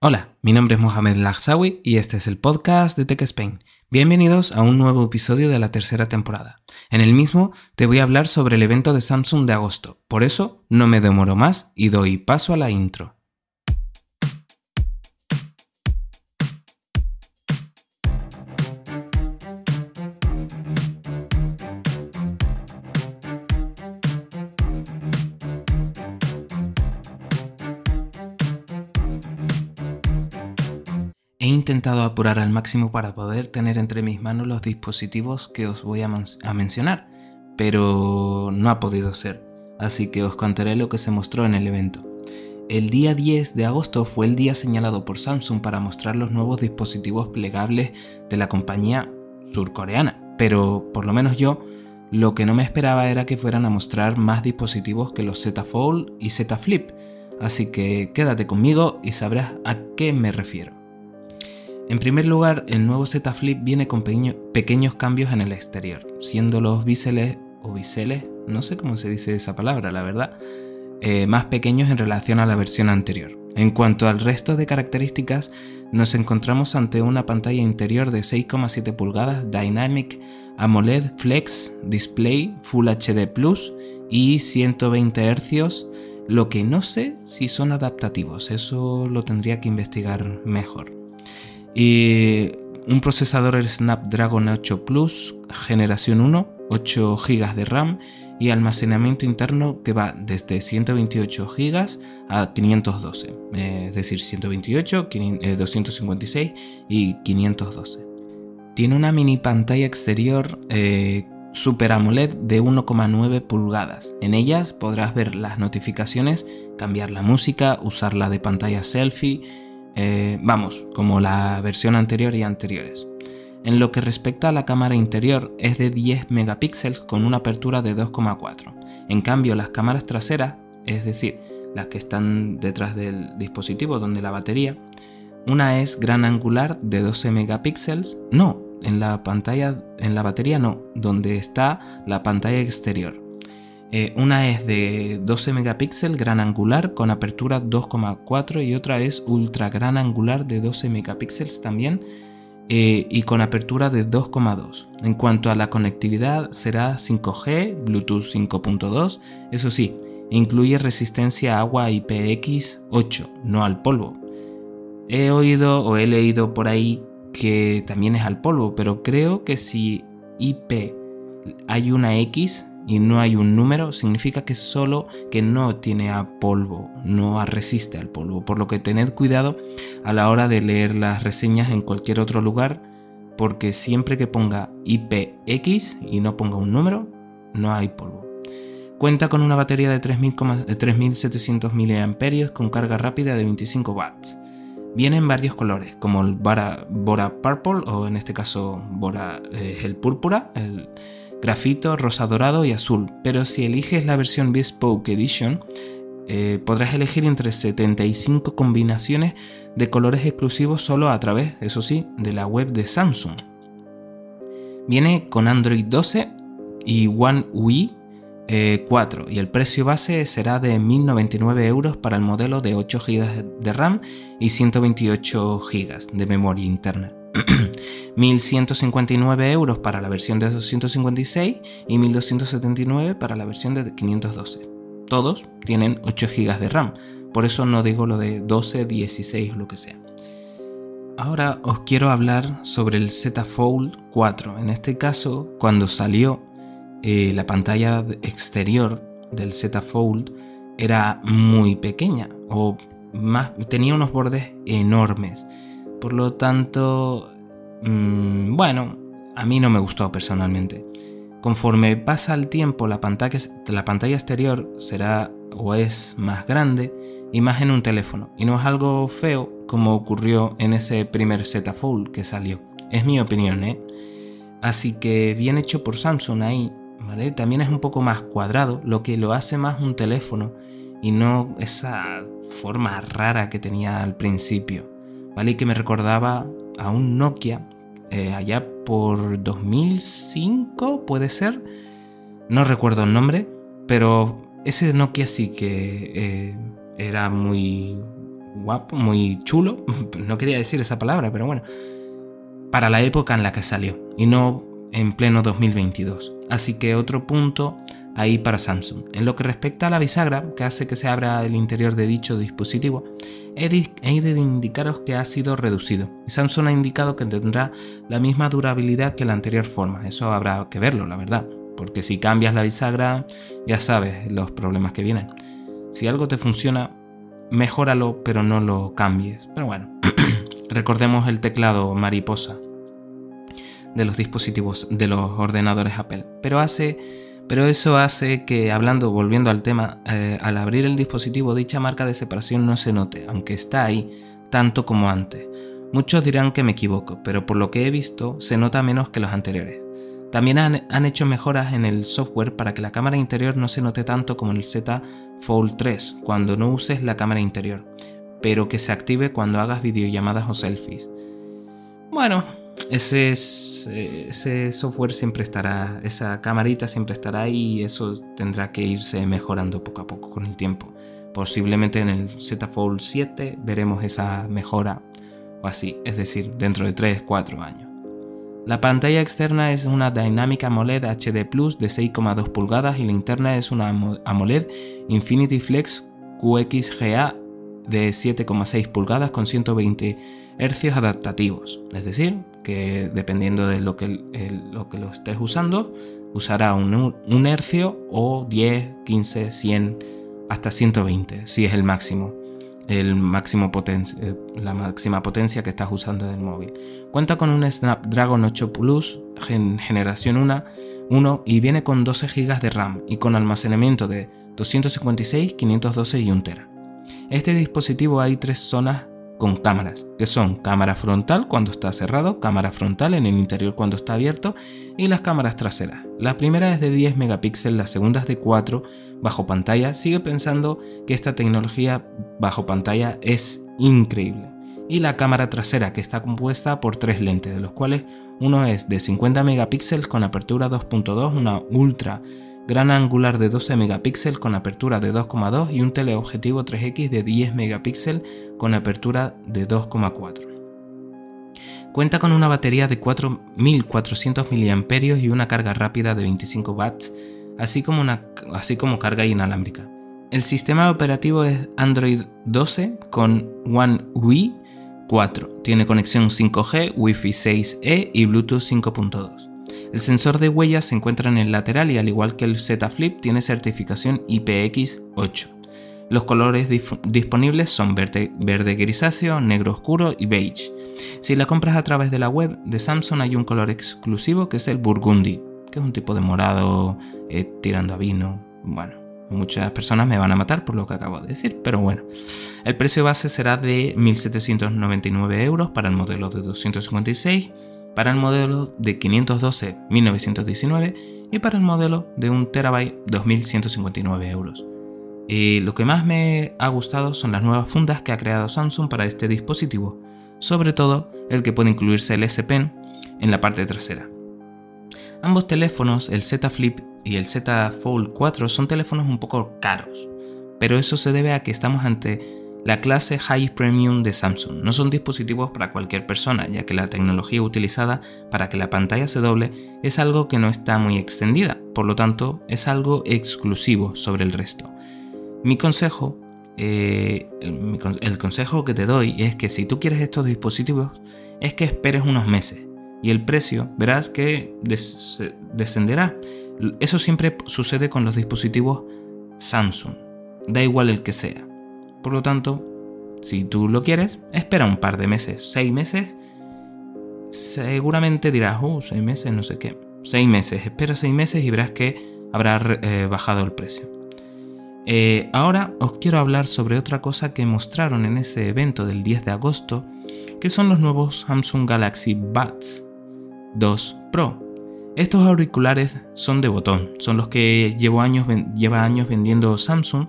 Hola, mi nombre es Mohamed Lagsawi y este es el podcast de Tech Spain. Bienvenidos a un nuevo episodio de la tercera temporada. En el mismo te voy a hablar sobre el evento de Samsung de agosto, por eso no me demoro más y doy paso a la intro. Intentado apurar al máximo para poder tener entre mis manos los dispositivos que os voy a, mencionar, pero no ha podido ser, así que os contaré lo que se mostró en el evento. El día 10 de agosto fue el día señalado por Samsung para mostrar los nuevos dispositivos plegables de la compañía surcoreana, pero por lo menos yo lo que no me esperaba era que fueran a mostrar más dispositivos que los Z Fold y Z Flip, así que quédate conmigo y sabrás a qué me refiero. En primer lugar, el nuevo Z Flip viene con pequeños cambios en el exterior, siendo los biseles o biseles, no sé cómo se dice esa palabra, la verdad, eh, más pequeños en relación a la versión anterior. En cuanto al resto de características, nos encontramos ante una pantalla interior de 6,7 pulgadas Dynamic AMOLED Flex Display Full HD Plus y 120 Hz, lo que no sé si son adaptativos, eso lo tendría que investigar mejor. Y un procesador Snapdragon 8 Plus, generación 1, 8 GB de RAM y almacenamiento interno que va desde 128 GB a 512, eh, es decir, 128, 256 eh, y 512. Tiene una mini pantalla exterior eh, Super AMOLED de 1,9 pulgadas. En ellas podrás ver las notificaciones, cambiar la música, usarla de pantalla selfie eh, vamos, como la versión anterior y anteriores. En lo que respecta a la cámara interior es de 10 megapíxeles con una apertura de 2,4. En cambio las cámaras traseras, es decir, las que están detrás del dispositivo donde la batería, una es gran angular de 12 megapíxeles, no, en la pantalla, en la batería no, donde está la pantalla exterior. Eh, una es de 12 megapíxeles gran angular con apertura 2,4 y otra es ultra gran angular de 12 megapíxeles también eh, y con apertura de 2,2. En cuanto a la conectividad será 5G, Bluetooth 5.2, eso sí, incluye resistencia a agua IPX8, no al polvo. He oído o he leído por ahí que también es al polvo, pero creo que si IP hay una X, y no hay un número, significa que solo que no tiene a polvo, no resiste al polvo. Por lo que tened cuidado a la hora de leer las reseñas en cualquier otro lugar, porque siempre que ponga IPX y no ponga un número, no hay polvo. Cuenta con una batería de 3700 mAh con carga rápida de 25 watts. Viene en varios colores, como el Bora, Purple o en este caso Bora eh, el púrpura, el grafito, rosa dorado y azul, pero si eliges la versión Bespoke Edition, eh, podrás elegir entre 75 combinaciones de colores exclusivos solo a través, eso sí, de la web de Samsung. Viene con Android 12 y One UI 4 y el precio base será de 1.099 euros para el modelo de 8 GB de RAM y 128 GB de memoria interna. 1.159 euros para la versión de 256 y 1.279 para la versión de 512. Todos tienen 8 GB de RAM, por eso no digo lo de 12, 16 o lo que sea. Ahora os quiero hablar sobre el Z Fold 4. En este caso, cuando salió eh, la pantalla exterior del Z Fold era muy pequeña o más, tenía unos bordes enormes por lo tanto, mm, bueno, a mí no me gustó personalmente. Conforme pasa el tiempo, la pantalla, la pantalla exterior será o es más grande y más en un teléfono. Y no es algo feo como ocurrió en ese primer Z Fold que salió. Es mi opinión, ¿eh? Así que bien hecho por Samsung ahí, ¿vale? También es un poco más cuadrado, lo que lo hace más un teléfono y no esa forma rara que tenía al principio. ¿Vale? que me recordaba a un Nokia eh, allá por 2005, puede ser. No recuerdo el nombre, pero ese Nokia sí que eh, era muy guapo, muy chulo, no quería decir esa palabra, pero bueno, para la época en la que salió y no en pleno 2022. Así que otro punto ahí para Samsung. En lo que respecta a la bisagra, que hace que se abra el interior de dicho dispositivo, he de indicaros que ha sido reducido y Samsung ha indicado que tendrá la misma durabilidad que la anterior forma. Eso habrá que verlo, la verdad, porque si cambias la bisagra ya sabes los problemas que vienen. Si algo te funciona, mejóralo, pero no lo cambies. Pero bueno, recordemos el teclado mariposa de los dispositivos, de los ordenadores Apple. Pero hace, pero eso hace que, hablando, volviendo al tema, eh, al abrir el dispositivo, dicha marca de separación no se note, aunque está ahí, tanto como antes. Muchos dirán que me equivoco, pero por lo que he visto, se nota menos que los anteriores. También han, hecho mejoras en el software para que la cámara interior no se note tanto como en el Z Fold 3 cuando no uses la cámara interior, pero que se active cuando hagas videollamadas o selfies. Bueno, ese, ese software siempre estará, esa camarita siempre estará y eso tendrá que irse mejorando poco a poco con el tiempo. Posiblemente en el Z Fold 7 veremos esa mejora o así, es decir, dentro de 3-4 años. La pantalla externa es una Dynamic AMOLED HD Plus de 6,2 pulgadas y la interna es una AMOLED Infinity Flex QXGA de 7,6 pulgadas con 120 Hz adaptativos. Es decir, que dependiendo de lo que, lo, que lo estés usando, usará un, un hercio o 10, 15, 100, hasta 120 si es el máximo el máximo eh, la máxima potencia que estás usando del móvil. Cuenta con un Snapdragon 8 Plus generación 1, 1 y viene con 12 GB de RAM y con almacenamiento de 256, 512 y 1 TB. Este dispositivo hay tres zonas con cámaras, que son cámara frontal cuando está cerrado, cámara frontal en el interior cuando está abierto y las cámaras traseras. La primera es de 10 megapíxeles, la segunda es de 4 bajo pantalla. Sigue pensando que esta tecnología bajo pantalla es increíble. Y la cámara trasera que está compuesta por tres lentes, de los cuales uno es de 50 megapíxeles con apertura 2.2, una ultra gran angular de 12 megapíxeles con apertura de 2,2 y un teleobjetivo 3X de 10 megapíxeles con apertura de 2,4. Cuenta con una batería de 4400 mAh y una carga rápida de 25 watts, así como, una, así como carga inalámbrica. El sistema operativo es Android 12 con One UI 4. Tiene conexión 5G, Wi-Fi 6E y Bluetooth 5.2. El sensor de huellas se encuentra en el lateral y al igual que el Z Flip tiene certificación IPX8. Los colores disponibles son verde, grisáceo, negro oscuro y beige. Si la compras a través de la web de Samsung hay un color exclusivo que es el burgundy, que es un tipo de morado eh, tirando a vino. Bueno, muchas personas me van a matar por lo que acabo de decir, pero bueno. El precio base será de 1.799 euros para el modelo de 256 para el modelo de 512 1919 y para el modelo de 1 TB 2159 euros. Y lo que más me ha gustado son las nuevas fundas que ha creado Samsung para este dispositivo, sobre todo el que puede incluirse el S Pen en la parte trasera. Ambos teléfonos, el Z Flip y el Z Fold 4, son teléfonos un poco caros, pero eso se debe a que estamos ante la clase High Premium de Samsung no son dispositivos para cualquier persona, ya que la tecnología utilizada para que la pantalla se doble es algo que no está muy extendida, por lo tanto es algo exclusivo sobre el resto. Mi consejo, eh, el, consejo que te doy es que si tú quieres estos dispositivos, es que esperes unos meses y el precio verás que descenderá. Eso siempre sucede con los dispositivos Samsung, da igual el que sea. Por lo tanto, si tú lo quieres, espera un par de meses, seis meses. Seguramente dirás, oh, seis meses, no sé qué. Seis meses, espera seis meses y verás que habrá eh, bajado el precio. Eh, ahora os quiero hablar sobre otra cosa que mostraron en ese evento del 10 de agosto, que son los nuevos Samsung Galaxy Buds 2 Pro. Estos auriculares son de botón, son los que años, lleva años vendiendo Samsung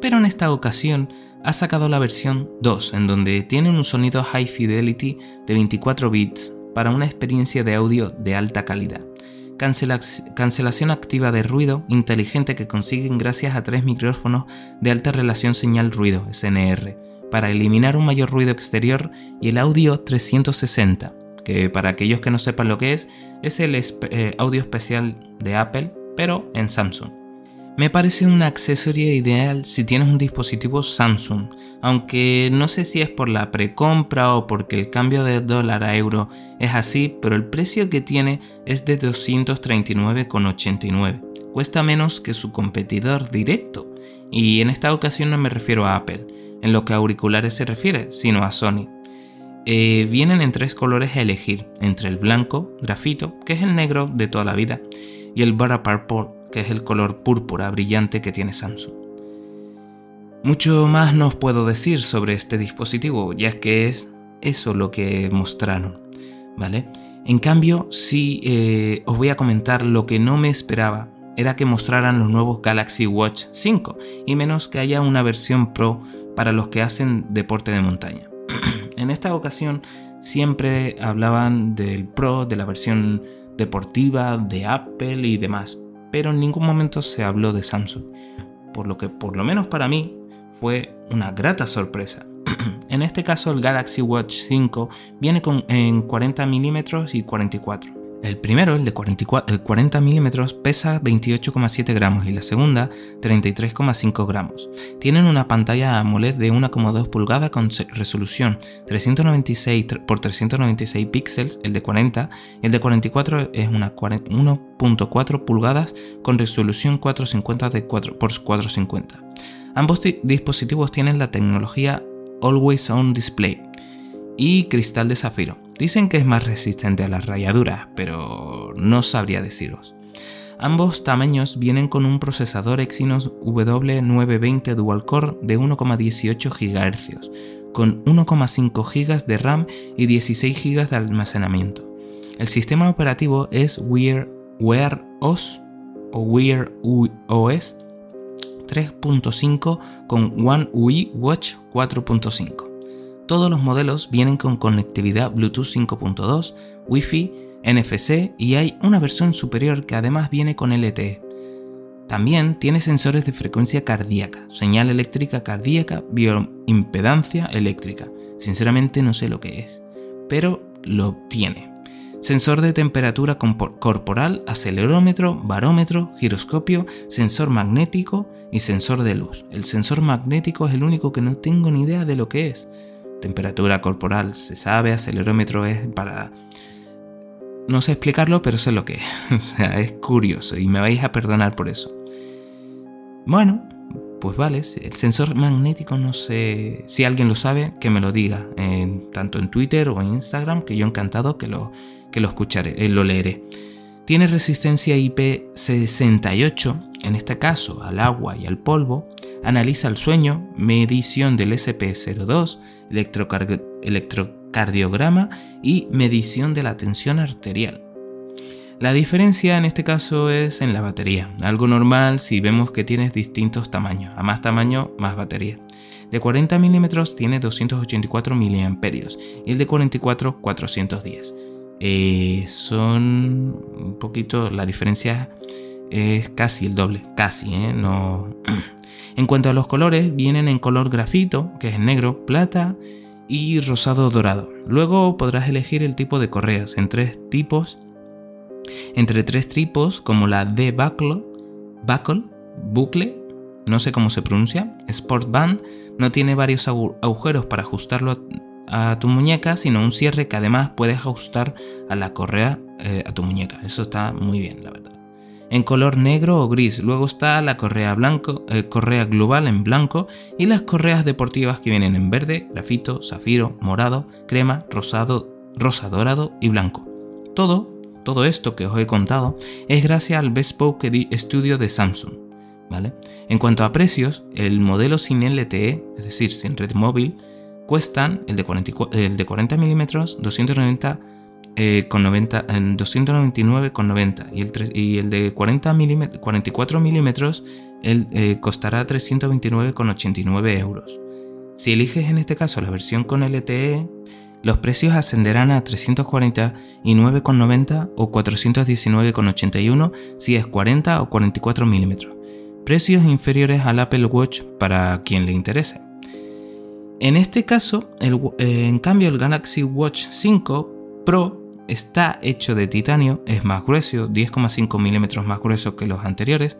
pero en esta ocasión ha sacado la versión 2, en donde tiene un sonido high fidelity de 24 bits para una experiencia de audio de alta calidad. cancelación activa de ruido inteligente que consiguen gracias a tres micrófonos de alta relación señal-ruido, SNR, para eliminar un mayor ruido exterior y el audio 360, que para aquellos que no sepan lo que es, es el eh, audio especial de Apple, pero en Samsung. Me parece una accesoria ideal si tienes un dispositivo Samsung, aunque no sé si es por la precompra o porque el cambio de dólar a euro es así, pero el precio que tiene es de 239,89. Cuesta menos que su competidor directo, y en esta ocasión no me refiero a Apple, en lo que a auriculares se refiere, sino a Sony. Eh, vienen en tres colores a elegir, entre el blanco, grafito, que es el negro de toda la vida, y el Butter Purple, que es el color púrpura brillante que tiene Samsung. Mucho más no os puedo decir sobre este dispositivo, ya que es eso lo que mostraron, ¿vale? En cambio, sí eh, os voy a comentar lo que no me esperaba, era que mostraran los nuevos Galaxy Watch 5, y menos que haya una versión Pro para los que hacen deporte de montaña. en esta ocasión siempre hablaban del Pro, de la versión deportiva, de Apple y demás, pero en ningún momento se habló de Samsung, por lo que por lo menos para mí fue una grata sorpresa. en este caso el Galaxy Watch 5 viene con, en 40 mm y 44 el primero, el de 40 milímetros, pesa 28,7 gramos y la segunda 33,5 gramos. Tienen una pantalla AMOLED de 1,2 pulgadas con resolución 396 x 396 píxeles, el de 40, el de 44 es una 1.4 pulgadas con resolución 450 x 450. Ambos dispositivos tienen la tecnología Always On Display y cristal de zafiro Dicen que es más resistente a las rayaduras, pero no sabría deciros. Ambos tamaños vienen con un procesador Exynos W920 Dual Core de 1,18 GHz, con 1,5 GB de RAM y 16 GB de almacenamiento. El sistema operativo es Wear, Wear OS o Wear OS 3.5 con One UI Watch 4.5. Todos los modelos vienen con conectividad Bluetooth 5.2, Wi-Fi, NFC y hay una versión superior que además viene con LTE. También tiene sensores de frecuencia cardíaca, señal eléctrica cardíaca, bioimpedancia eléctrica. Sinceramente no sé lo que es, pero lo tiene. Sensor de temperatura corporal, acelerómetro, barómetro, giroscopio, sensor magnético y sensor de luz. El sensor magnético es el único que no tengo ni idea de lo que es temperatura corporal se sabe, acelerómetro es para... No sé explicarlo, pero sé lo que es. o sea, es curioso y me vais a perdonar por eso. Bueno, pues vale, el sensor magnético no sé si alguien lo sabe, que me lo diga, tanto en Twitter o en Instagram, que yo encantado que lo, que lo escucharé, eh, lo leeré. Tiene resistencia IP68, en este caso al agua y al polvo, analiza el sueño, medición del SP02, electrocardiograma y medición de la tensión arterial. La diferencia en este caso es en la batería, algo normal si vemos que tienes distintos tamaños, a más tamaño más batería. De 40 mm tiene 284 mAh y el de 44 410. Eh, son un poquito, la diferencia es casi el doble, casi, ¿eh? no, En cuanto a los colores, vienen en color grafito, que es negro, plata y rosado dorado. Luego podrás elegir el tipo de correas en tres tipos, entre tres tipos como la de buckle, buckle, bucle, no sé cómo se pronuncia, Sport Band, no tiene varios agujeros para ajustarlo a, tu muñeca, sino un cierre que además puedes ajustar a la correa eh, a tu muñeca. Eso está muy bien, la verdad en color negro o gris. Luego está la correa, blanco, eh, correa global en blanco y las correas deportivas que vienen en verde, grafito, zafiro, morado, crema, rosado, rosa dorado y blanco. Todo, todo esto que os he contado es gracias al Bespoke Studio de Samsung. ¿vale? En cuanto a precios, el modelo sin LTE, es decir, sin red móvil, cuestan el de 40, el de 40 mm 290 eh, con 90, en 299,90 y el, y el de 40 44 milímetros el, eh, costará 329,89 euros. Si eliges en este caso la versión con LTE, los precios ascenderán a 349,90 o 419,81 si es 40 o 44 milímetros. Precios inferiores al Apple Watch para quien le interese. En este caso, eh, en cambio, el Galaxy Watch 5 Pro está hecho de titanio, es más grueso, 10,5 milímetros más grueso que los anteriores,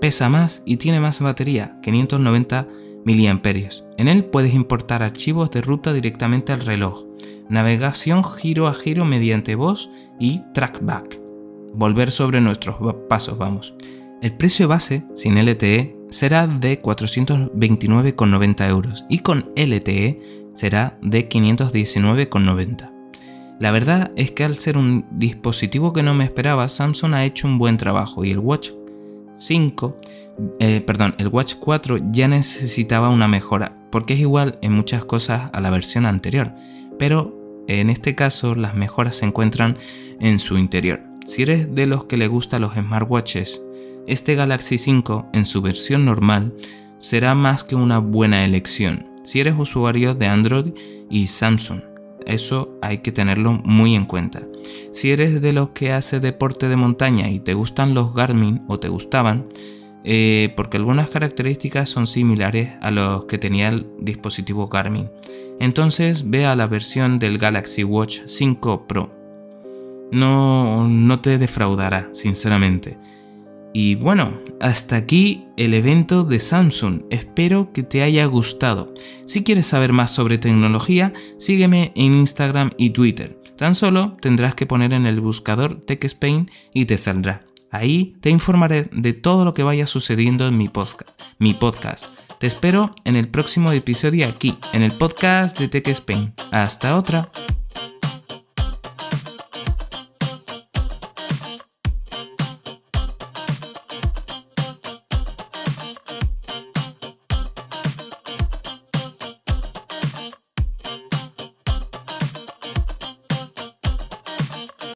pesa más y tiene más batería, 590 miliamperios. En él puedes importar archivos de ruta directamente al reloj, navegación giro a giro mediante voz y trackback. Volver sobre nuestros pasos, vamos. El precio base, sin LTE, será de 429,90 euros y con LTE será de 519,90. La verdad es que al ser un dispositivo que no me esperaba, Samsung ha hecho un buen trabajo y el Watch 5, eh, perdón, el Watch 4 ya necesitaba una mejora, porque es igual en muchas cosas a la versión anterior, pero en este caso las mejoras se encuentran en su interior. Si eres de los que le gustan los smartwatches, este Galaxy 5 en su versión normal será más que una buena elección si eres usuario de Android y Samsung. Eso hay que tenerlo muy en cuenta. Si eres de los que hace deporte de montaña y te gustan los Garmin o te gustaban, eh, porque algunas características son similares a los que tenía el dispositivo Garmin. Entonces ve a la versión del Galaxy Watch 5 Pro. No, no te defraudará, sinceramente. Y bueno, hasta aquí el evento de Samsung. Espero que te haya gustado. Si quieres saber más sobre tecnología, sígueme en Instagram y Twitter. Tan solo tendrás que poner en el buscador TechSpain y te saldrá. Ahí te informaré de todo lo que vaya sucediendo en mi podcast. Mi podcast. Te espero en el próximo episodio aquí, en el podcast de TechSpain. Hasta otra.